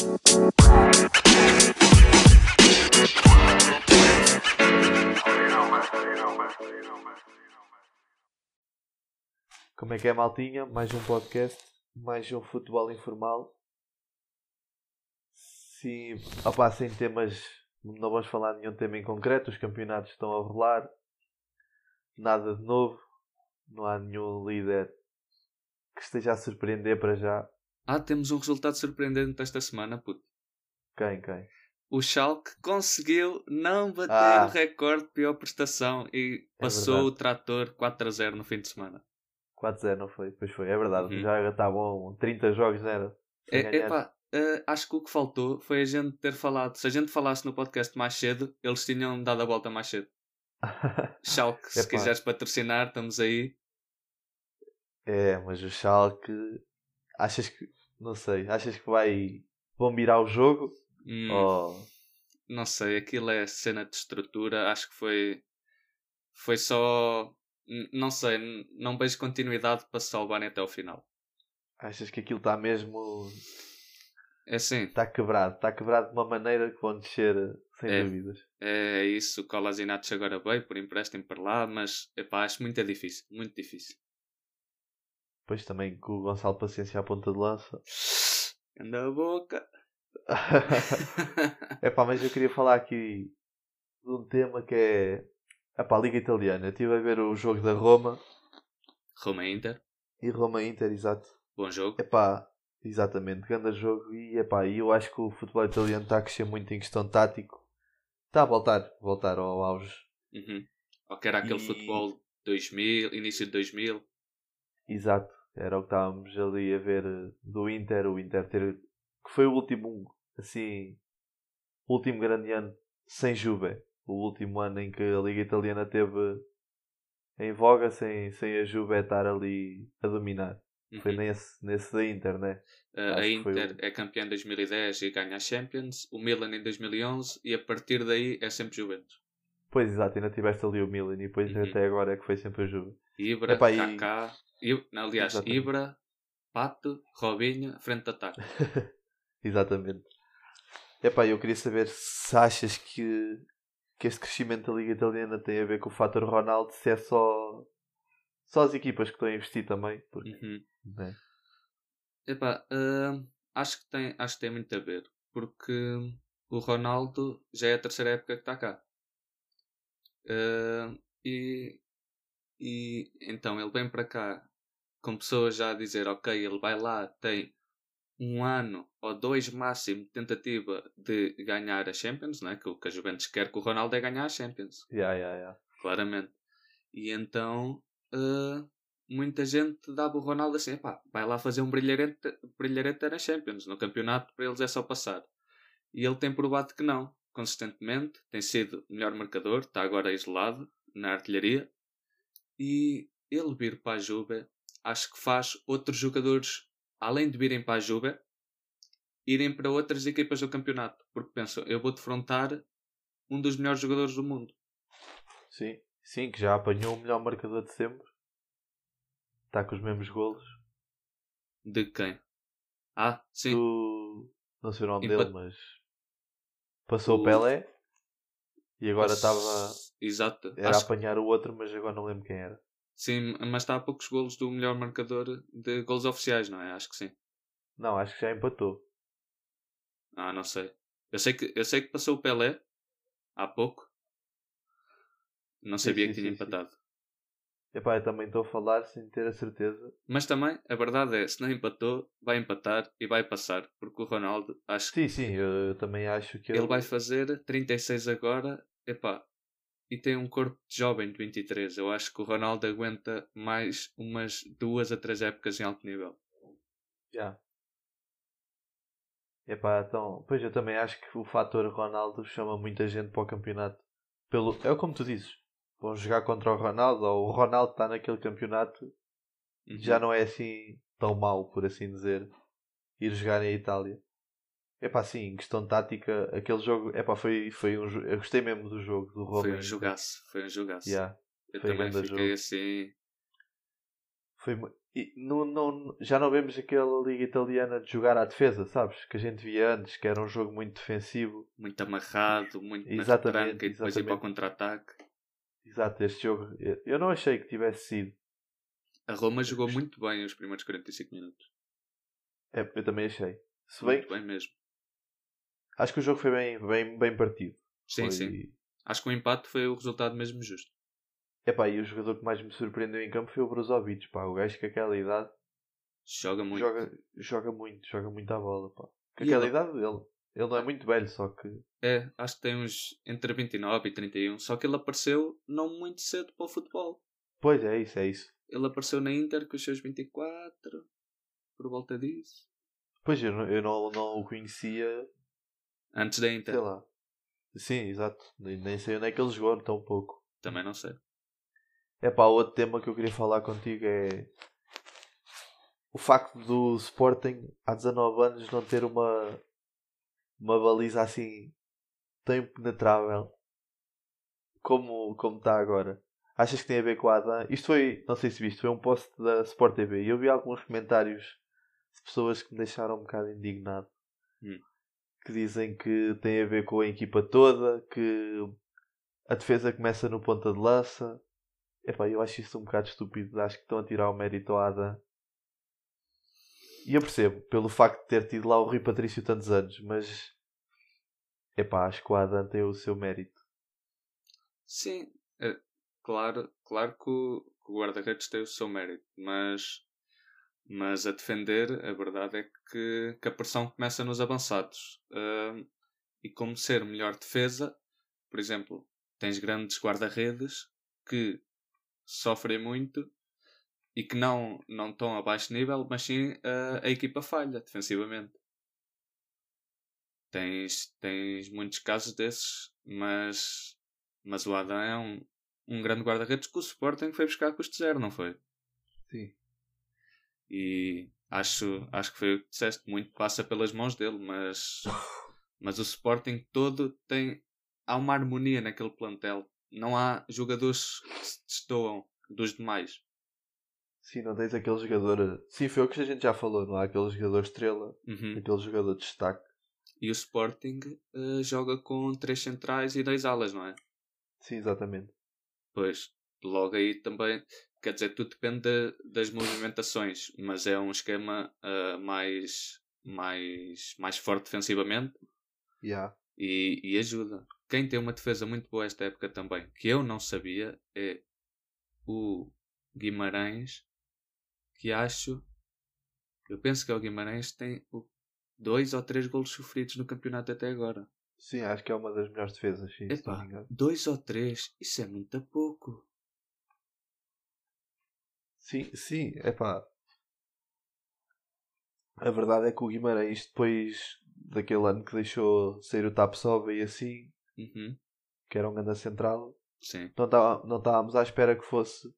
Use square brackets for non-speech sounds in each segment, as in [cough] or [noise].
Como é que é, maltinha? Mais um podcast, mais um futebol informal. Sim, opá, sem temas, não vamos falar de nenhum tema em concreto, os campeonatos estão a rolar, nada de novo, não há nenhum líder que esteja a surpreender para já. Ah, temos um resultado surpreendente esta semana, puto. Quem, quem? O Schalke conseguiu não bater Ah. o recorde de pior prestação e passou verdade. o trator 4 a 0 no fim de semana. 4-0, não foi? Pois foi, é verdade. Uhum. Já está bom, 30 jogos? Sem É, epá, eh, acho que o que faltou foi a gente ter falado. Se a gente falasse no podcast mais cedo, eles tinham dado a volta mais cedo. [laughs] Schalke, se quiseres patrocinar, estamos aí. É, mas o Schalke, achas que, não sei, achas que vai, vão virar o jogo? Hum, Ou, Não sei, aquilo é cena de estrutura. Acho que foi. Foi só. Não sei, não vejo continuidade para se salvarem até o final. achas que aquilo está mesmo, É assim, está quebrado, está quebrado de uma maneira que vão descer, sem É. dúvidas. é isso. O Kolasinac agora veio por empréstimo para lá, mas epá, acho muito difícil. Muito difícil. Depois também com o Gonçalo Paciência à ponta de lança. Anda a boca. [laughs] É pá, mas eu queria falar aqui de um tema que é, é pá, a Liga Italiana. Eu estive a ver o jogo da Roma Roma Inter. e Roma Inter, exato. Bom jogo. É pá, exatamente, grande jogo. E é pá, eu acho que o futebol italiano está a crescer muito em questão tático. Está a voltar, voltar ao auge. Uhum. Ou que era aquele E- futebol 2000, início de 2000. Exato, era o que estávamos ali a ver eh, do Inter, o Inter ter que foi o último assim o último grande ano sem Juve, o último ano em que a Liga Italiana teve em voga sem, sem a Juve estar ali a dominar. Foi Uhum. nesse, nesse da Inter, né? Uh, a foi Inter o- é campeã em 2010 e ganha a Champions. O Milan em 2011 e a partir daí é sempre Juventus. Pois exato, ainda tiveste ali o Milan e depois Uhum. até agora é que foi sempre a Juve. Ibra, Epá, e- Kaká, I- aliás, Exatamente. Ibra, Pato, Robinho, frente de ataque. [laughs] Exatamente. Epá, eu queria saber se achas que, que este crescimento da Liga Italiana tem a ver com o fator Ronaldo, se é só, só as equipas que estão a investir também. Porque, Uhum. né? Epá, hum, acho, que tem, acho que tem muito a ver. Porque o Ronaldo já é a terceira época que está cá. Hum, e, e então ele vem para cá com pessoas já a dizer: Ok, ele vai lá, tem um ano ou dois máximo de tentativa de ganhar a Champions, né? que o que a Juventus quer que o Ronaldo é ganhar a Champions Yeah, yeah, yeah. claramente. E então eh, muita gente dava o Ronaldo assim, pá, vai lá fazer um brilharete, brilharete na Champions, no campeonato para eles é só passar. E ele tem provado que não, consistentemente, tem sido o melhor marcador, está agora isolado na artilharia. E ele vir para a Juve, acho que faz outros jogadores, além de virem para a Juve, irem para outras equipas do campeonato, porque pensam, eu vou defrontar um dos melhores jogadores do mundo. Sim. Sim, que já apanhou o melhor marcador de sempre. Está com os mesmos golos. De quem? Ah, sim. Do... Não sei o nome dele, mas passou o O- Pelé e agora estava. Exato. Era Acho a apanhar o outro, mas agora não lembro quem era. Sim, mas está a poucos golos do melhor marcador de golos oficiais, não é? Acho que sim. Não, acho que já empatou. Ah, não sei. Eu sei que, eu sei que passou o Pelé há pouco. Não Sim, sabia sim, que tinha sim, sim. empatado. Epá, eu também estou a falar sem ter a certeza. Mas também, a verdade é, se não empatou, vai empatar e vai passar. Porque o Ronaldo, acho que Sim, sim, eu, eu também acho que ele vai fazer 36 agora. Epá, e tem um corpo de jovem de 23. Eu acho que o Ronaldo aguenta mais umas duas a três épocas em alto nível. Já. Epá, então, pois eu também acho que o fator Ronaldo chama muita gente para o campeonato. Pelo, é como tu dizes. Vão jogar contra o Ronaldo, ou o Ronaldo está naquele campeonato, Uhum. já não é assim tão mau, por assim dizer, ir jogar em Itália. Epá, sim, em questão tática, aquele jogo, epá, foi, foi um Eu gostei mesmo do jogo, do Roma. Foi um jogaço, foi um jogaço. Yeah. Eu também fiquei jogo. assim. Foi, e não, não, já não vemos aquela liga italiana de jogar à defesa, sabes? Que a gente via antes, que era um jogo muito defensivo. Muito amarrado, muito na Exatamente, retranca e depois ir para o contra-ataque. Exato, este jogo. eu- Eu não achei que tivesse sido. A Roma jogou muito bem os primeiros 45 minutos. É, eu também achei. Se bem, Muito bem mesmo. Acho que o jogo foi bem, bem, bem partido. Sim, Foi- sim. Acho que o empate foi o resultado mesmo justo. Epá, e o jogador que mais me surpreendeu em campo foi o Brozovic, pá. O gajo com aquela idade Joga muito. joga, joga muito, joga muito à bola, pá. Com aquela ele- idade ele, ele não é muito velho, só que É, acho que tem uns entre 29 e 31. Só que ele apareceu não muito cedo para o futebol. Pois é isso, é isso. Ele apareceu na Inter com os seus 24, por volta disso. Pois eu, eu não, não o conhecia, Antes da Inter. sei lá. Sim, exato. Nem, sei onde é que ele jogou tão pouco. Também não sei. É pá, outro tema que eu queria falar contigo é o facto do Sporting há 19 anos não ter uma uma baliza assim tão impenetrável como como está agora. Achas que tem a ver com a Adam? Isto foi, não sei se viste, foi um post da Sport TV e eu vi alguns comentários de pessoas que me deixaram um bocado indignado. Hum. Que dizem que tem a ver com a equipa toda, que a defesa começa no ponta de lança. Epá, eu acho isso um bocado estúpido. Acho que estão a tirar o mérito ao Adam. E eu percebo, pelo facto de ter tido lá o Rui Patrício tantos anos, mas epá, acho que o Adam tem o seu mérito. Sim, é, claro, claro que o, o guarda-redes tem o seu mérito, mas, mas a defender, a verdade é que, que a pressão começa nos avançados. Ahm, e como ser melhor defesa, por exemplo, tens grandes guarda-redes que sofrem muito e que não, não estão a baixo nível, mas sim a, a equipa falha defensivamente. Tens, tens muitos casos desses, mas, mas o Adam é um, um grande guarda-redes que o Sporting foi buscar custo zero, não foi? Sim. E acho, acho que foi o que disseste, muito passa pelas mãos dele, mas, [laughs] mas o Sporting todo tem. Há uma harmonia naquele plantel. Não há jogadores que se destoam dos demais. Sim, não tens aquele jogador. Sim, foi o que a gente já falou, não há aquele jogador estrela, Uhum. aquele jogador de destaque. E o Sporting eh, joga com três centrais e dois alas, não é? Sim, exatamente. Pois, logo aí também, quer dizer, tudo depende da- das movimentações, mas é um esquema ah, mais, mais, mais forte defensivamente Yeah. e, e ajuda. Quem tem uma defesa muito boa esta época também, que eu não sabia, é o Guimarães, que acho, eu penso que é o Guimarães que tem dois ou três golos sofridos no campeonato até agora. Sim, acho que é uma das melhores defesas, sim, Epá, dois ou três, isso é muito pouco. Sim, sim, é pá. A verdade é que o Guimarães, depois daquele ano que deixou sair o Tapsoba e assim, Uhum, que era um grande central, sim. não, tá, não estávamos à espera que fosse.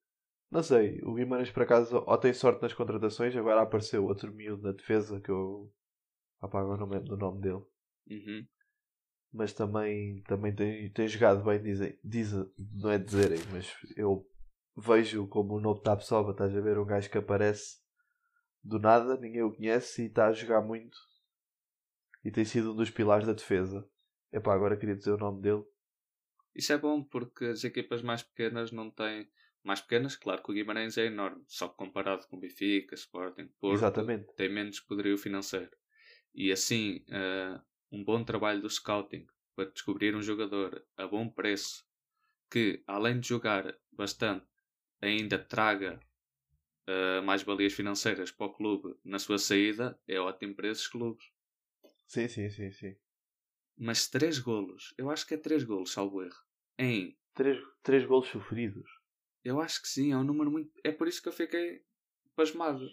Não sei, o Guimarães por acaso ou tem sorte nas contratações, agora apareceu outro miúdo na defesa que eu apago o nome do nome dele. Uhum. Mas também, também tem, tem jogado bem, dizem, dizem, não é dizerem, mas eu vejo como o novo Tapsoba, estás a ver um gajo que aparece do nada, ninguém o conhece e está a jogar muito e tem sido um dos pilares da defesa. Epá, agora queria dizer o nome dele. Isso é bom porque as equipas mais pequenas não têm. Mais pequenas, claro que o Guimarães é enorme, só que comparado com o Benfica, Sporting, Porto, Exatamente. tem menos poderio financeiro. E assim, eh, um bom trabalho do scouting para descobrir um jogador a bom preço que, além de jogar bastante, ainda traga eh, mais valias financeiras para o clube na sua saída, é ótimo para esses clubes. Sim, sim, sim, sim. Mas três golos, eu acho que é três golos, salvo erro, em Três, três golos sofridos. Eu acho que sim, é um número muito. É por isso que eu fiquei pasmado.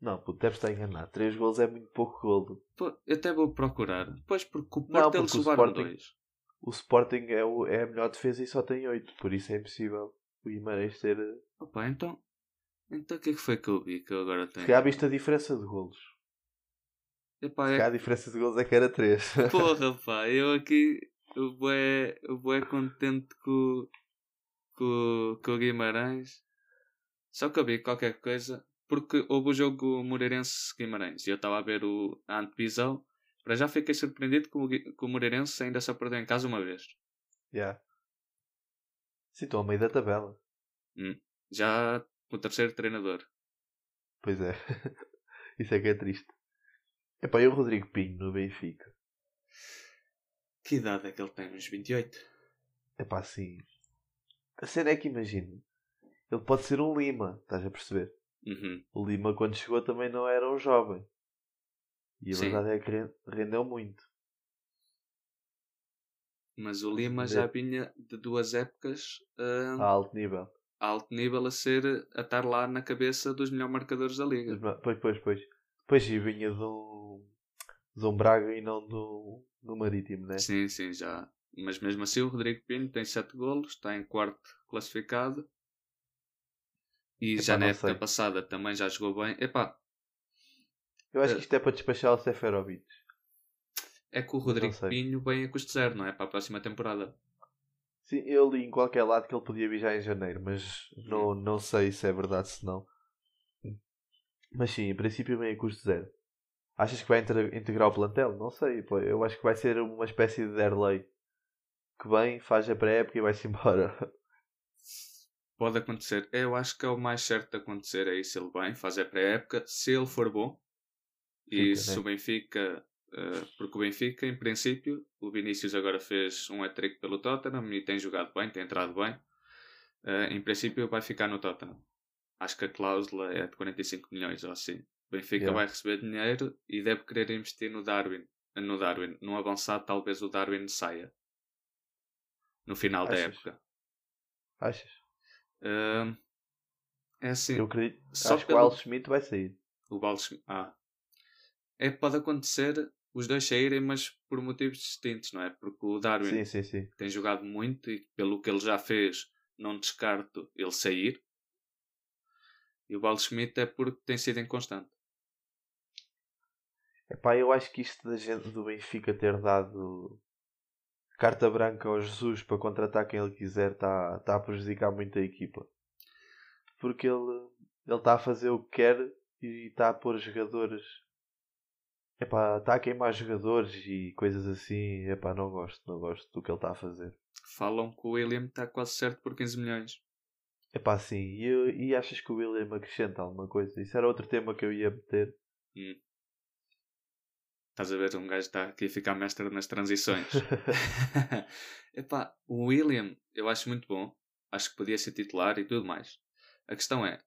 Não, puto, deve estar enganado. Três golos é muito pouco golo. Pô, eu até vou procurar. Pois, porque o Não, Porto eles porque o levaram Sporting- dois. O Sporting é, o, é a melhor defesa e só tem oito, por isso é impossível o Guimarães ter. Opa, então. Então o que é que foi que eu vi que eu agora Se tenho? calhar viste a diferença de golos. Epá, Se é... a diferença de golos é que era três. [laughs] Porra, pá, eu aqui. O bué, o bué contente com, com, com o Guimarães. Só que eu vi qualquer coisa, porque houve o jogo Moreirense-Guimarães e eu estava a ver o, a antevisão. Para já fiquei surpreendido que o, que o Moreirense ainda só perdeu em casa uma vez. Yeah. Sim, estou ao meio da tabela. Já o terceiro treinador. Pois é. [laughs] Isso é que é triste. Epá, e o Rodrigo Pinho no Benfica? Que idade é que ele tem? Uns 28? Epá, assim. A cena é que imagino. Ele pode ser um Lima, estás a perceber? Uhum. O Lima, quando chegou, também não era um jovem. E a Sim. verdade é que ren- rendeu muito. Mas o Lima Ver. já vinha de duas épocas ah, A alto nível. a alto nível a ser a estar lá na cabeça dos melhores marcadores da liga. Pois, pois, pois. Pois, e vinha de de um Braga e não do, do Marítimo, né? Sim, sim, já. Mas mesmo assim o Rodrigo Pinho tem 7 golos, está em quarto classificado. E Epá, já na época sei. passada também já jogou bem. Epá, Eu acho Eh. que isto é para despachar o Seferovic. É que o Rodrigo. Pinho vem a custo zero, não é? Para a próxima temporada. Sim, eu li em qualquer lado que ele podia vir já em janeiro, mas não, não sei se é verdade se não. Mas sim, em princípio vem a custo zero. Achas que vai integrar o plantel? Não sei, pô, eu acho que vai ser uma espécie de Derley que vem, faz a pré-época e vai-se [laughs] embora. Pode acontecer. Eu acho que é o mais certo de acontecer é isso. Ele vem, faz a pré-época. Se ele for bom, e Fica, se né? o Benfica, porque o Benfica, em princípio, o Vinícius agora fez um hat-trick pelo Tottenham e tem jogado bem, tem entrado bem. Eh, em princípio, vai ficar no Tottenham. Acho que a cláusula é de 45 milhões ou assim. O Benfica Yeah. vai receber dinheiro e deve querer investir no Darwin. No Darwin, num avançado, talvez o Darwin saia no final da Achas? época. Achas? Eh, é assim, Eu acredito. só acho que pelo- o Al Schmidt vai sair. o Baldes. Ah. É, pode acontecer os dois saírem, mas por motivos distintos, não é? Porque o Darwin Sim, sim, sim. tem jogado muito e pelo que ele já fez, não descarto ele sair. E o Baldes Schmidt é porque tem sido inconstante. Epá, eu acho que isto da gente do Benfica ter dado carta branca ao Jesus para contratar quem ele quiser está tá a prejudicar muito a equipa. Porque ele ele está a fazer o que quer e está a pôr jogadores. Epá, está a queimar jogadores e coisas assim. Epá, não gosto, não gosto do que ele está a fazer. Falam que o William está quase certo por 15 milhões. Epá, sim. E, e achas que o William acrescenta alguma coisa? Isso era outro tema que eu ia meter. Estás a ver? Um gajo está aqui a ficar mestre nas transições. [laughs] [laughs] Epá, o William eu acho muito bom. Acho que podia ser titular e tudo mais. A questão é: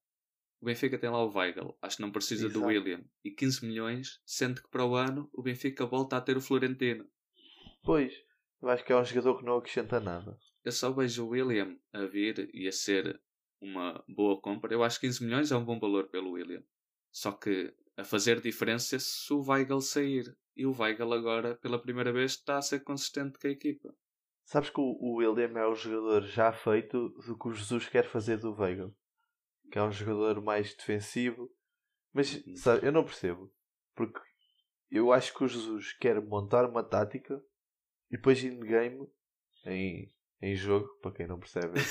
o Benfica tem lá o Weigl. Acho que não precisa do Exato. William. E 15 milhões, sendo que para o ano o Benfica volta a ter o Florentino. Pois, eu acho que é um jogador que não acrescenta nada. Eu só vejo o William a vir e a ser uma boa compra. Eu acho que 15 milhões é um bom valor pelo William. Só que a fazer diferença se o Weigl sair. E o Weigl agora, pela primeira vez, está a ser consistente com a equipa. Sabes que o, William é o jogador já feito do que o Jesus quer fazer do Veiga. Que é um jogador mais defensivo. Mas Uhum. sabe, eu não percebo. Porque eu acho que o Jesus quer montar uma tática e depois in game, em, em jogo, para quem não percebe, é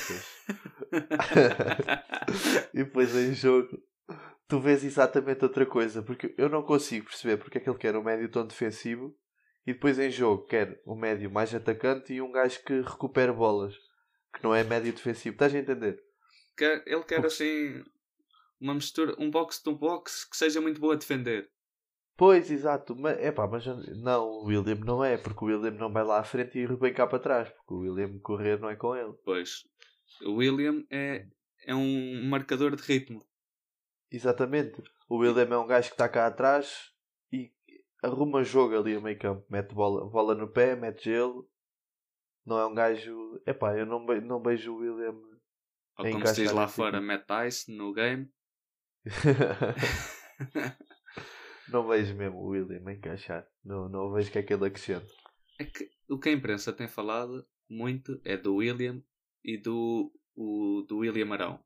[laughs] e depois em jogo tu vês exatamente outra coisa. Porque eu não consigo perceber porque é que ele quer um médio tão defensivo e depois em jogo quer um médio mais atacante e um gajo que recupera bolas. Que não é médio defensivo. Estás a entender? Quer- ele quer assim uma mistura, um box to box que seja muito boa a defender. Pois, exato. Mas, epá, mas não, o William não é. Porque o William não vai lá à frente e vem cá para trás. Porque o William correr não é com ele. Pois o William é, é um marcador de ritmo. Exatamente. O William é um gajo que está cá atrás e arruma jogo ali a meio campo. Mete bola, bola no pé, mete gelo. Não é um gajo. Epá, eu não, não vejo o William. Ou É como se diz lá fora, tipo. Matt no game. [laughs] não vejo mesmo o William a encaixar. Não, não vejo o que é que ele acrescenta. É que o que a imprensa tem falado muito é do William e do, o, do William Arão.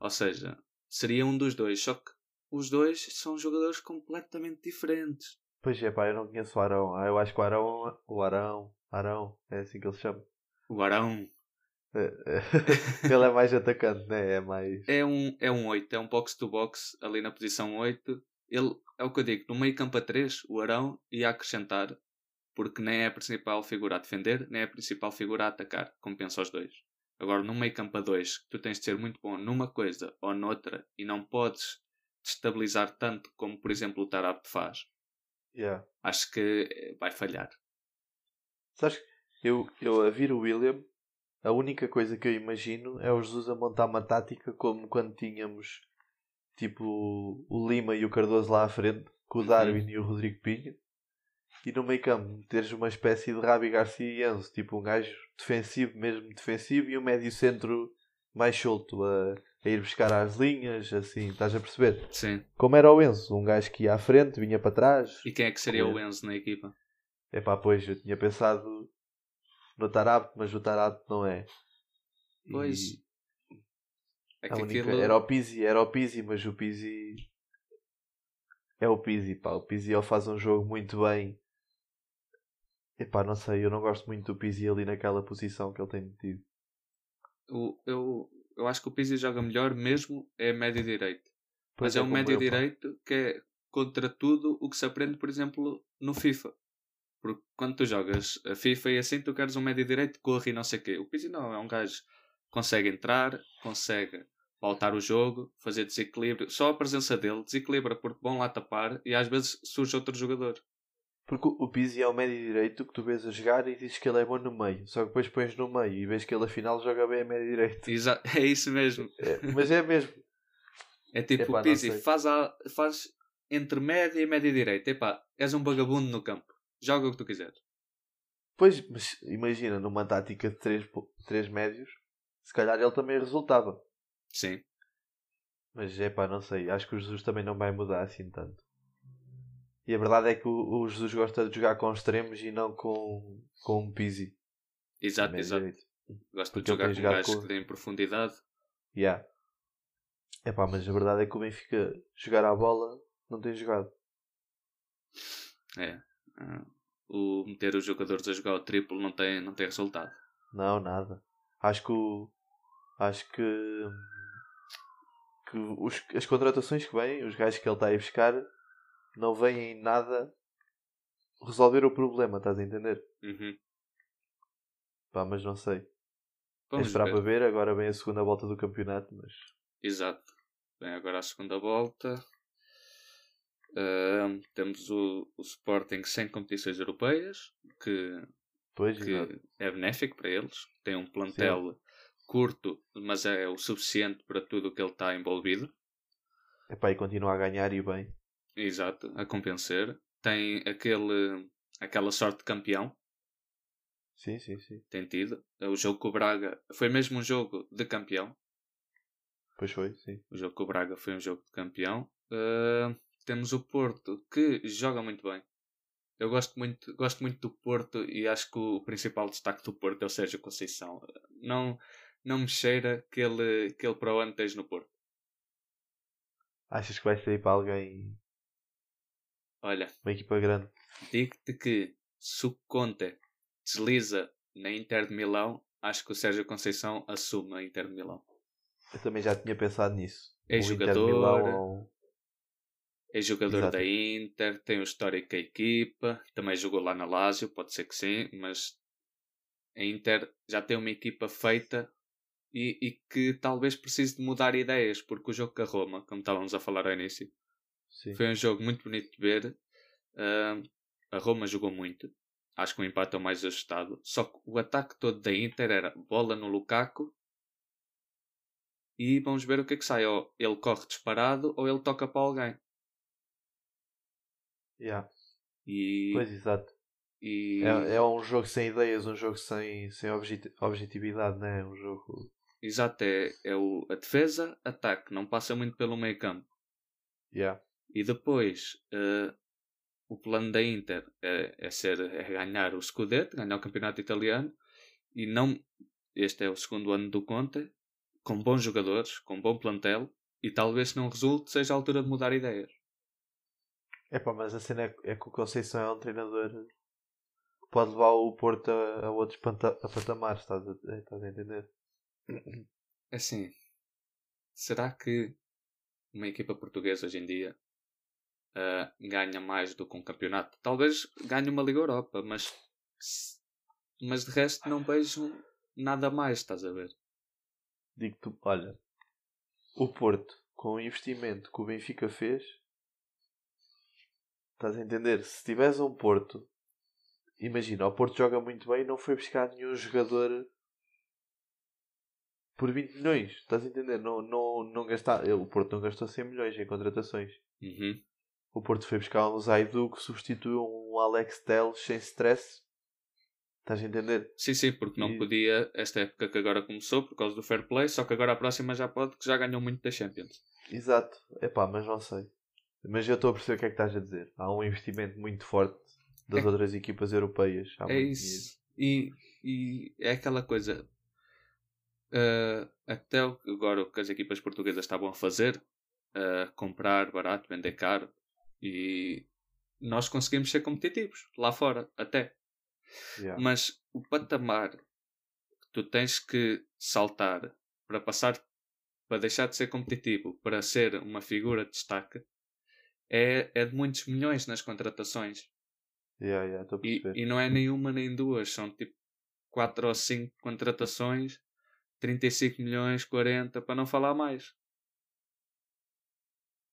Ou seja, seria um dos dois, só que os dois são jogadores completamente diferentes. Pois é, pá, eu não conheço o Arão. Ah, eu acho que o Arão. O Arão. Arão. É assim que ele se chama. O Arão, [laughs] Ele é mais atacante, né? É mais. É um, é um 8, é um box-to-box ali na posição 8. Ele, é o que eu digo, no meio campo a 3, o Arão ia acrescentar, porque nem é a principal figura a defender, nem é a principal figura a atacar, compensa os dois. Agora, no meio campo a 2, tu tens de ser muito bom numa coisa ou noutra e não podes destabilizar tanto como, por exemplo, o Tarap faz. Yeah. Acho que eh, vai falhar. Sabes, eu, eu a vir o William, a única coisa que eu imagino é o Jesus a montar uma tática como quando tínhamos tipo o Lima e o Cardoso lá à frente, com o Uhum. Darwin e o Rodrigo Pinho, e no meio campo teres uma espécie de Rabi Garcia e Enzo, tipo um gajo defensivo, mesmo defensivo, e um médio centro mais solto a, a ir buscar às linhas, assim, estás a perceber? Sim. Como era o Enzo, um gajo que ia à frente, vinha para trás. E quem é que seria Como o Enzo na equipa? É pá, pois, eu tinha pensado no Tarap, mas o Tarap não é. E Pois. É a que única- aquilo... Era o Pizzi, era o Pizzi, mas o Pizzi é o Pizzi, pá. O Pizzi ele faz um jogo muito bem. Epá, não sei, eu não gosto muito do Pizzi ali naquela posição que ele tem metido. o- eu, eu acho que o Pizzi joga melhor mesmo é médio direito. Pois Mas é um como médio pá. direito que é contra tudo o que se aprende, por exemplo, no FIFA. Porque quando tu jogas a FIFA e assim, tu queres um médio direito corre e não sei o quê. O Pizzi não, é um gajo que consegue entrar, consegue pautar o jogo, fazer desequilíbrio. Só a presença dele desequilibra porque vão lá tapar e às vezes surge outro jogador. Porque o Pizzi é o médio direito que tu vês a jogar e dizes que ele é bom no meio. Só que depois pões no meio e vês que ele afinal joga bem a médio direito. Exa- [laughs] é isso mesmo. É, mas é mesmo. É tipo, Epá, o Pizzi faz, a, faz entre média e média direita. Epá, és um vagabundo no campo. Joga o que tu quiseres. Pois, mas imagina, numa tática de três, po- três médios, se calhar ele também resultava. Sim. Mas é pá, não sei. Acho que o Jesus também não vai mudar assim tanto. E a verdade é que o, o Jesus gosta de jogar com extremos e não com, com um Pizzi. Exato, médio exato. direito. Porque de jogar com gajos com- que têm profundidade. Yeah. É pá, mas a verdade é que o Benfica jogar à bola não tem jogado. É. O meter os jogadores a jogar o triplo não tem, não tem resultado. Não, nada. Acho que o. Acho que. que os, as contratações que vêm, os gajos que ele está a buscar, não vêm em nada resolver o problema, estás a entender? Uhum. Pá, mas não sei. É Vamos esperar ver. para ver, agora vem a segunda volta do campeonato, mas. Exato. Bem, agora a segunda volta. Temos o, o Sporting sem competições europeias, que, Pois, que exato. é benéfico para eles. Tem um plantel curto, mas é o suficiente para tudo o que ele está envolvido. Epá, e continua a ganhar e bem. Exato, a compensar. Tem aquele, aquela sorte de campeão, Sim, sim, sim. tem tido. O jogo com o Braga foi mesmo um jogo de campeão. Pois foi, sim. O jogo com o Braga foi um jogo de campeão. Uh, temos o Porto, que joga muito bem. Eu gosto muito, gosto muito do Porto e acho que o principal destaque do Porto é o Sérgio Conceição. Não, não me cheira que ele, que ele para o ano esteja no Porto. Achas que vai sair para alguém, Olha, uma equipa grande? digo-te que se o Conte desliza na Inter de Milão, acho que o Sérgio Conceição assume a Inter de Milão. Eu também já tinha pensado nisso. É O jogador. Milão ou- É jogador Exato. da Inter, tem um histórico com a equipa, também jogou lá na Lazio, pode ser que sim, mas a Inter já tem uma equipa feita e, e que talvez precise de mudar ideias, porque o jogo com a Roma, como estávamos a falar ao início, Sim. foi um jogo muito bonito de ver. Ah, a Roma jogou muito, acho que o empate é o mais ajustado, só que o ataque todo da Inter era bola no Lukaku e vamos ver o que é que sai. Ou ele corre disparado ou ele toca para alguém. Yeah. E, Pois, exato. e É, é um jogo sem ideias, um jogo sem, sem objeti- objetividade, não é? Um jogo. exato, é, é o, a defesa, ataque, não passa muito pelo meio campo. Yeah. E depois eh, o plano da Inter é, é ser é ganhar o Scudetto, ganhar o campeonato italiano e não este é o segundo ano do Conte, com bons jogadores, com bom plantel, e talvez se não resulte seja a altura de mudar ideias. Epá, mas a cena é, é que o Conceição é um treinador que pode levar o Porto a, a outros panta- a patamares, estás a, estás a entender? [clears throat] Assim, será que uma equipa portuguesa hoje em dia uh, ganha mais do que um campeonato? Talvez ganhe uma Liga Europa, mas, mas de resto não vejo nada mais, estás a ver? Digo-te, olha, o Porto, com o investimento que o Benfica fez, estás a entender? Se tiveres um Porto, imagina, o Porto joga muito bem e não foi buscar nenhum jogador por 20 milhões, estás a entender? Não, não, não gastar, o Porto não gastou 100 milhões em contratações. Uhum. O Porto foi buscar um Zaidu que substituiu um Alex Telles sem stress. Estás a entender? Sim, sim, porque não e... podia, esta época que agora começou, por causa do fair play, só que agora a próxima já pode, que já ganhou muito da Champions. Exato. Epá, mas não sei. Mas eu estou a perceber o que é que estás a dizer. Há um investimento muito forte das é... outras equipas europeias. Há é isso. E, e é aquela coisa. Uh, até agora o que as equipas portuguesas estavam a fazer, uh, comprar barato, vender caro, e nós conseguimos ser competitivos lá fora, até. Yeah. Mas o patamar que tu tens que saltar para passar para deixar de ser competitivo para ser uma figura de destaque é, é de muitos milhões nas contratações. Yeah, yeah, e, e não é nenhuma nem duas, são tipo 4 ou 5 contratações, 35 milhões, 40, para não falar mais.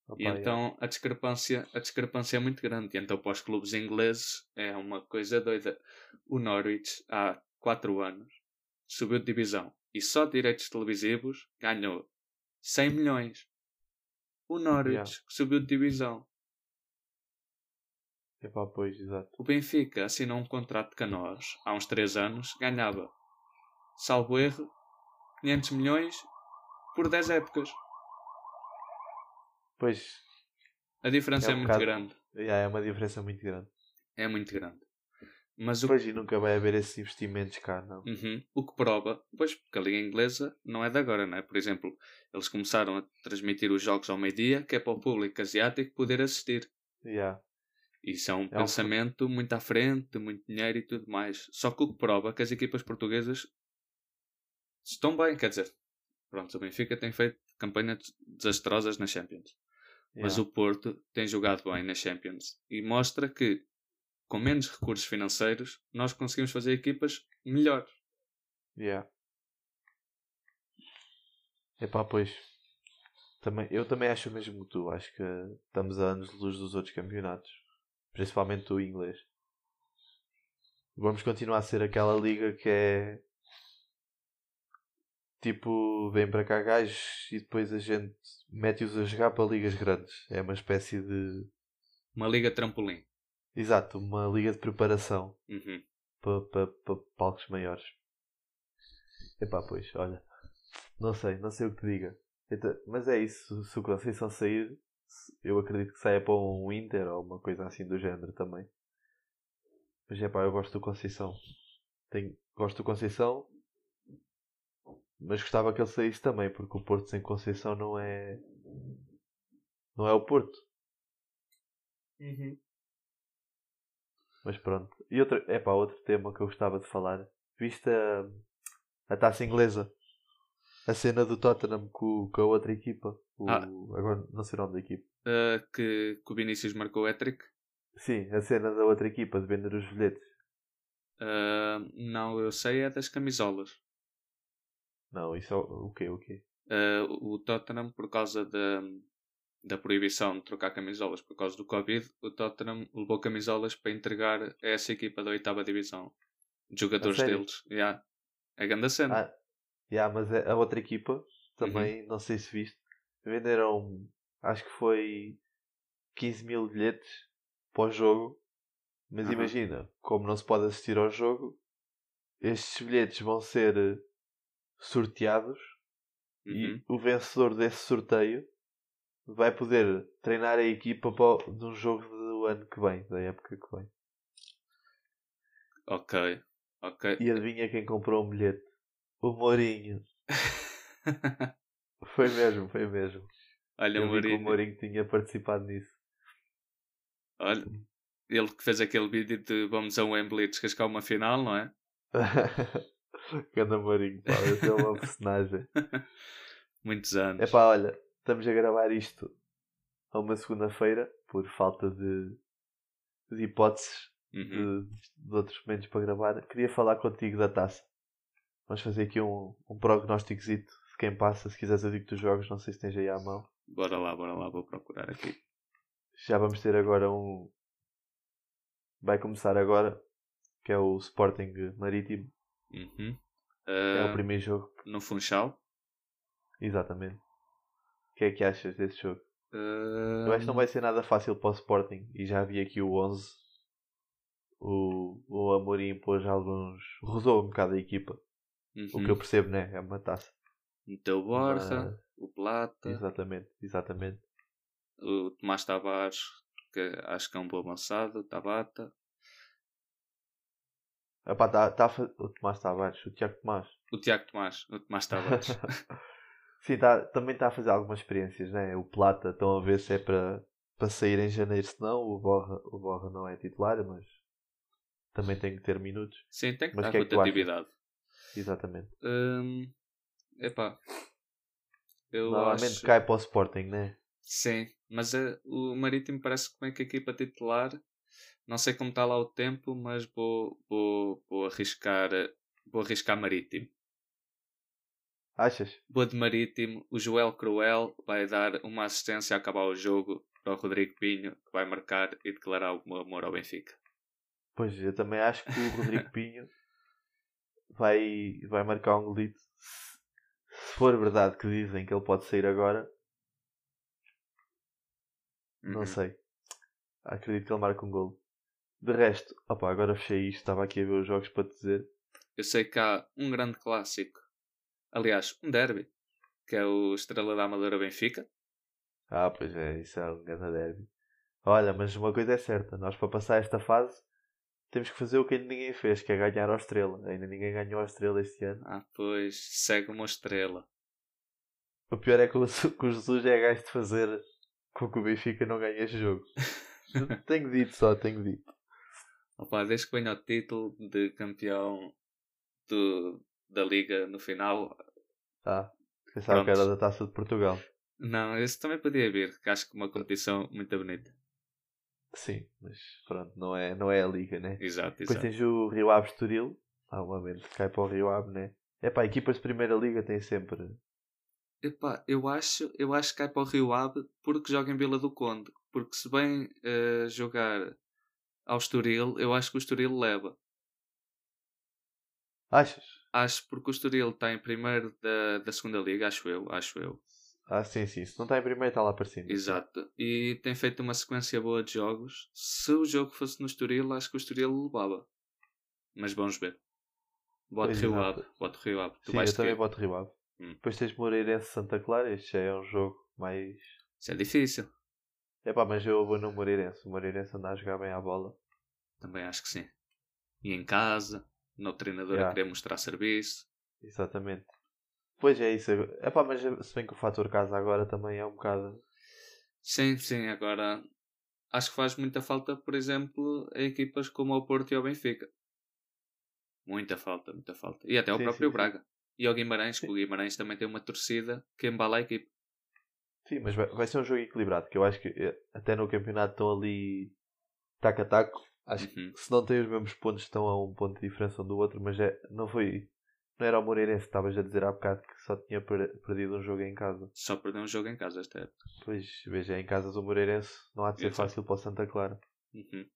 Opa, e então é. a, discrepância, a discrepância é muito grande. E então para os clubes ingleses é uma coisa doida. O Norwich há 4 anos subiu de divisão e só direitos televisivos ganhou 100 milhões. O Norwich yeah. subiu de divisão. Epá, pois, exato. O Benfica assinou um contrato com nós há uns 3 anos, ganhava, salvo erro, 500 milhões por 10 épocas. Pois. A diferença é, um é muito bocado... grande. Yeah, é uma diferença muito grande. É muito grande. Mas o... Pois, e nunca vai haver esses investimentos cá, não. Uhum. O que prova, pois, porque a Liga Inglesa não é de agora, não é? Por exemplo, eles começaram a transmitir os jogos ao meio-dia, que é para o público asiático poder assistir. Yeah. Isso é um é pensamento um... muito à frente, muito dinheiro e tudo mais. Só que o que prova é que as equipas portuguesas estão bem, quer dizer, pronto, o Benfica tem feito campanhas desastrosas na Champions. Yeah. Mas o Porto tem jogado bem na Champions e mostra que com menos recursos financeiros, nós conseguimos fazer equipas melhores. Yeah. Epá, pois. Também, eu também acho o mesmo que tu. Acho que estamos a anos de luz dos outros campeonatos. Principalmente o inglês. Vamos continuar a ser aquela liga que é tipo, vem para cá gajos e depois a gente mete-os a jogar para ligas grandes. É uma espécie de. Uma liga trampolim. Exato, uma liga de preparação uhum. para, para, para palcos maiores. Epá, pois, olha, não sei, não sei o que te diga. Então, mas é isso, se o Conceição sair, eu acredito que saia para um Inter ou uma coisa assim do género também. Mas é pá, eu gosto do Conceição. Tenho, gosto do Conceição, mas gostava que ele saísse também, porque o Porto sem Conceição não é. Não é o Porto. Uhum. Mas pronto. E outro, é pá, outro tema que eu gostava de falar. Viste a, a taça inglesa? A cena do Tottenham com, com a outra equipa. O, ah. Agora não sei o nome da equipa. Uh, que, que o Vinícius marcou o hat-trick? Sim, a cena da outra equipa de vender os bilhetes. Uh, não, eu sei é das camisolas. Não, isso é o quê? O quê? Uh, o Tottenham, por causa da, da proibição de trocar camisolas por causa do Covid, o Tottenham levou camisolas para entregar a essa equipa da oitava divisão. De jogadores deles. Yeah. É grande cena. Ah, yeah, mas a outra equipa, também, uhum. não sei se viste, venderam, acho que foi 15 mil bilhetes para o jogo. Mas uhum. imagina, como não se pode assistir ao jogo, estes bilhetes vão ser sorteados uhum. e o vencedor desse sorteio vai poder treinar a equipa de um jogo do ano que vem, da época que vem. Ok, ok. E adivinha quem comprou um bilhete? O Mourinho. [laughs] foi mesmo, foi mesmo. Olha, Eu o Mourinho. o Mourinho tinha participado nisso. Olha, ele que fez aquele vídeo de vamos a Wembley descascar uma final, não é? [laughs] Ganda Marinho, pá, esse é uma [laughs] personagem. Muitos anos. É pá, olha, estamos a gravar isto a uma segunda-feira por falta de, de hipóteses Uhum. de, de outros momentos para gravar. Queria falar contigo da taça. Vamos fazer aqui um, um prognósticozito de quem passa. Se quiseres, eu digo que tu jogos, não sei se tens aí à mão. Bora lá, bora lá, vou procurar aqui. Já vamos ter agora um. Vai começar agora, que é o Sporting Marítimo. Uhum. É Ah, o primeiro jogo. no Funchal. Exatamente. O que é que achas desse jogo? Eu acho que não vai ser nada fácil para o Sporting. E já vi aqui o 11. O, o Amorim pôs alguns. rodou um bocado a equipa. O uhum. que eu percebo, né? É uma taça. Meteu o Borja, Mas- o Plata, Exatamente, exatamente. o Tomás Tavares, que acho que é um bom avançado, o Tabata, Epá, tá, tá o Tomás Tavares, o Tiago Tomás. o Tiago Tomás, o Tomás Tavares. [laughs] Sim, tá, também está a fazer algumas experiências, né? O Plata, estão a ver se é para, para sair em janeiro, se não. O Borra, o Borra não é titular, mas também tem que ter minutos. Sim, tem que Mas dar que é que rotatividade. Exatamente. Hum, epá, eu Normalmente acho... cai para o Sporting, né? Sim, mas eh, o Marítimo parece que vem com a equipa titular. Não sei como está lá o tempo, mas vou, vou, vou arriscar eh, vou arriscar Marítimo. Achas? Boa de Marítimo, o Joel Cruel vai dar uma assistência a acabar o jogo para o Rodrigo Pinho, que vai marcar e declarar o amor ao Benfica. Pois, eu também acho que o Rodrigo [laughs] Pinho vai, vai marcar um golito. Se for verdade que dizem que ele pode sair agora, não Uhum. sei. Acredito que ele marque um golo. De resto, opa, agora fechei isto, estava aqui a ver os jogos para te dizer. Eu sei que há um grande clássico, aliás, um derby, que é o Estrela da Amadora Benfica. Ah, pois é, isso é um grande derby. Olha, mas uma coisa é certa, nós para passar esta fase temos que fazer o que ainda ninguém fez, que é ganhar a Estrela. Ainda ninguém ganhou a Estrela este ano. Ah, pois, segue uma estrela. O pior é que o, que o Jesus é gajo de fazer com que o Benfica não ganhe este jogo. [laughs] tenho dito só, tenho dito. Opa, desde que venha o título de campeão do, da Liga no final. Ah, pensava que Pronto. era da Taça de Portugal. Não, esse também podia vir, que acho que é uma competição muito bonita. Sim, mas pronto, não é, não é a Liga, né? Exato, Depois exato. tens o Rio Ave Estoril. Normalmente cai para o Rio Ave, né? É pá, equipas de Primeira Liga têm sempre. Epá, eu acho, eu acho que cai para o Rio Ave porque joga em Vila do Conde. Porque se bem eh, jogar ao Estoril, eu acho que o Estoril leva. Achas? Acho porque o Estoril está em primeiro da, da segunda liga, acho eu, acho eu. Ah, sim, sim. Se não está em primeiro, está lá para cima. Exato. E tem feito uma sequência boa de jogos. Se o jogo fosse no Estoril, acho que o Estoril levava. Mas vamos ver. Bote Rio. Ave. Bote Rio Ave. Tu Sim, vais eu também voto Rio Ave. Hum. Depois tens Moreirense Santa Clara. Este já é um jogo mais. Isso é difícil. É pá, mas eu vou no Moreirense. O Moreirense anda a jogar bem à bola. Também acho que sim. E em casa, no treinador a Yeah. querer mostrar serviço. Exatamente. Pois é isso. É pá, mas se bem que o fator casa agora também é um bocado. Sim, sim, agora acho que faz muita falta, por exemplo, a equipas como o Porto e o Benfica. Muita falta, muita falta. E até o Sim, próprio sim, sim. Braga. E ao Guimarães, que o Guimarães também tem uma torcida que embala a equipe. Sim, mas vai, vai ser um jogo equilibrado. Que eu acho que eh, até no campeonato estão ali taco a taco. Acho que Uhum. se não têm os mesmos pontos, estão a um ponto de diferença um do outro. Mas é, não foi. Não era o Moreirense, estavas a dizer há bocado que só tinha per- perdido um jogo em casa. Só perdeu um jogo em casa esta época. Pois, veja, em casa do Moreirense não há de ser Exato. fácil para o Santa Clara. Uhum.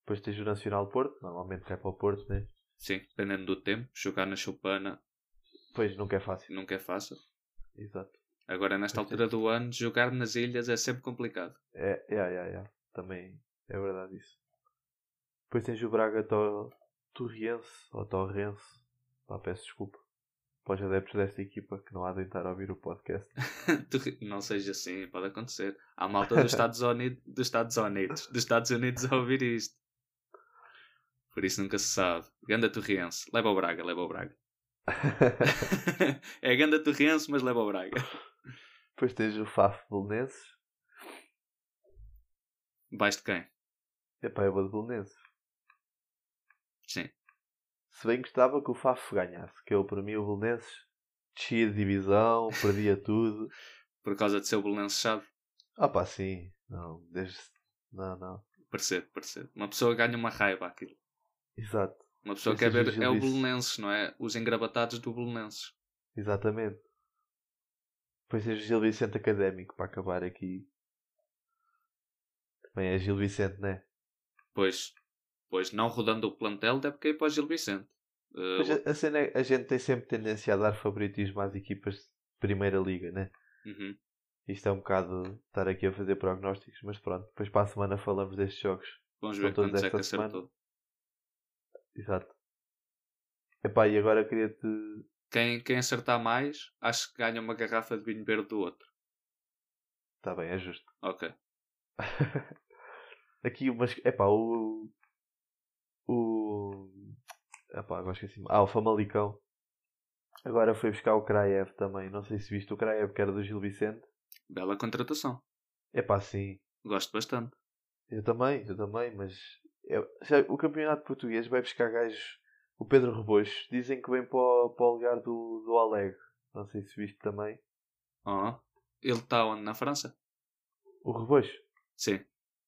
Depois tens o Nacional Porto, normalmente cai para o Porto, né? Sim, dependendo do tempo, jogar na Chupana Pois, nunca é fácil. nunca é fácil. Exato. Agora, nesta Pois altura do ano, jogar nas ilhas é sempre complicado. É, é, é, é. Também é verdade isso. Depois tens o Braga to... Torriense, ou Torrense. Pá, peço desculpa. Para os adeptos desta equipa que não há de tentar ouvir o podcast. [laughs] Não seja assim, pode acontecer. Há malta dos Estados Unidos, dos Estados Unidos, dos Estados Unidos a ouvir isto. Por isso nunca se sabe. Ganda Torriense, leva o Braga, leva o Braga. [laughs] é Ganda Torriense, mas leva o Braga. Depois tens o Faf Belenenses. Vais de quem? Epá, eu vou de Belenenses. Sim. Se bem gostava que o Faf ganhasse, que eu, para mim, o Belenenses descia de divisão, perdia tudo. [laughs] Por causa de ser o Belenenses chave. Ah pá, sim. Não, desde... Não, não. Percebo, percebo. Uma pessoa ganha uma raiva aquilo. Exato. Uma pessoa Pois quer seja, ver é o. Belenenses, não é? Os engravatados do Belenenses. Exatamente. Depois tens o Gil Vicente Académico para acabar aqui. Também é Gil Vicente, né? Pois, pois não rodando o plantel, deve cair para o Gil Vicente. Uh, a, a cena é, a gente tem sempre tendência a dar favoritismo às equipas de primeira liga, né? uhum. Isto é um bocado estar aqui a fazer prognósticos, mas pronto. Depois para a semana falamos destes jogos. Vamos ver todos quantos é que esta semana. acertou. Exato. Epá, e agora queria-te. Quem, quem acertar mais, acho que ganha uma garrafa de vinho verde do outro. Está bem, é justo. Ok. [laughs] aqui umas. Epá, o. O. Epá, agora esqueci-me. Ah, o Famalicão. Agora foi buscar o Kraev também. Não sei se viste o Kraev que era do Gil Vicente. Bela contratação. Epá, sim. Gosto bastante. Eu também, eu também, mas. eu- o campeonato português vai buscar gajos. O Pedro Rebocho dizem que vem para o, para o lugar do, do Alegre. Não sei se viste também. Oh. Ele está onde? Na França? O Rebocho. Sim.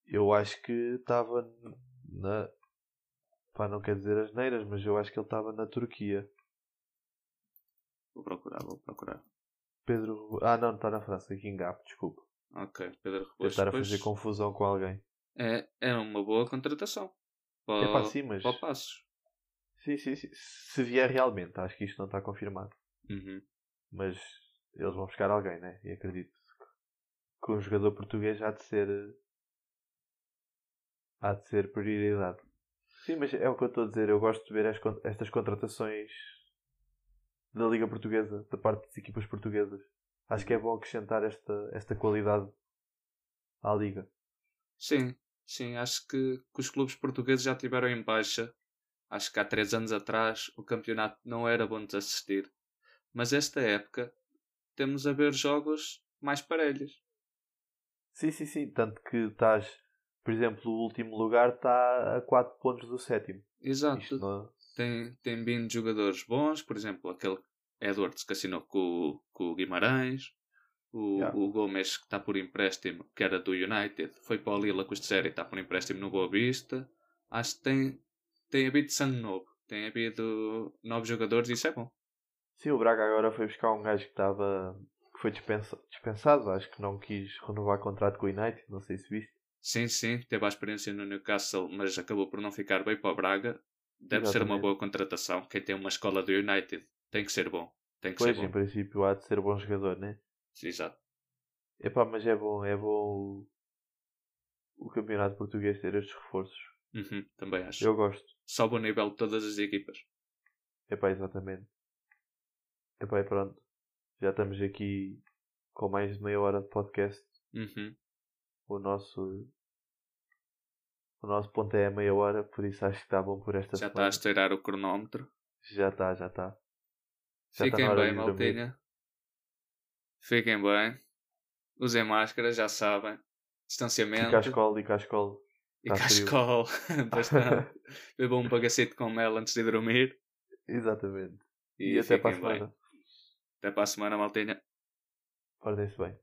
Eu acho que estava na. Pá, não quer dizer as neiras, mas eu acho que ele estava na Turquia. Vou procurar, vou procurar. Pedro. Ah, não, está na França, aqui em Gap, desculpa. Ok, Pedro Devo Rebouças. estar a fazer confusão com alguém. é, é uma boa contratação. Para, É pá, sim, mas. para Passos. Sim, sim, sim. Se vier realmente, acho que isto não está confirmado. Uhum. Mas eles vão buscar alguém, né? E acredito que um jogador português há de ser. há de ser prioridade. Sim, mas é o que eu estou a dizer. Eu gosto de ver con- estas contratações da Liga Portuguesa, da parte das equipas portuguesas. Acho que é bom acrescentar esta, esta qualidade à Liga. Sim, sim, acho que, que os clubes portugueses já tiveram em baixa. Acho que há três anos atrás o campeonato não era bom de assistir. Mas esta época temos a ver jogos mais parelhos. Sim, sim, sim. Tanto que estás, por exemplo, o último lugar está a 4 pontos do sétimo. Exato. Não... Tem, tem vindo jogadores bons, por exemplo, aquele Edwards que assinou com, o- com o Guimarães, o, Yeah. o Gomes que está por empréstimo, que era do United, foi para o Lila com este série, está por empréstimo no Boa Vista. Acho que tem, tem havido sangue novo, tem havido novos jogadores e isso é bom. Sim, o Braga agora foi buscar um gajo que estava. que foi dispensa- dispensado. Acho que não quis renovar contrato com o United. Não sei se viste. Sim, sim, teve a experiência no Newcastle, mas acabou por não ficar bem para o Braga. Deve ser uma Exatamente. boa contratação. Quem tem uma escola do United tem que ser bom. Tem que Pois, ser em bom. princípio, há de ser bom jogador, né? Exato. Epá, mas é bom, é bom o, o campeonato português ter estes reforços. Uhum, também acho. Eu gosto. Sobe o nível de todas as equipas. Epá, exatamente. Epá, e pronto. Já estamos aqui com mais de meia hora de podcast. Uhum. O nosso. O nosso ponto é meia hora, por isso acho que está bom por esta Já está semana. a estourar o cronómetro. Já está, já está. Já está Fiquem hora bem, maltinha. Fiquem bem. Usem máscara, já sabem. Distanciamento. E cascol, e cascol. E tá cascol. Bastante. [laughs] [laughs] Bebam um bagacete com mel antes de dormir. Exatamente. E, E, até para a fiquem bem. semana. Até para a semana, maltinha. Ordem-se bem.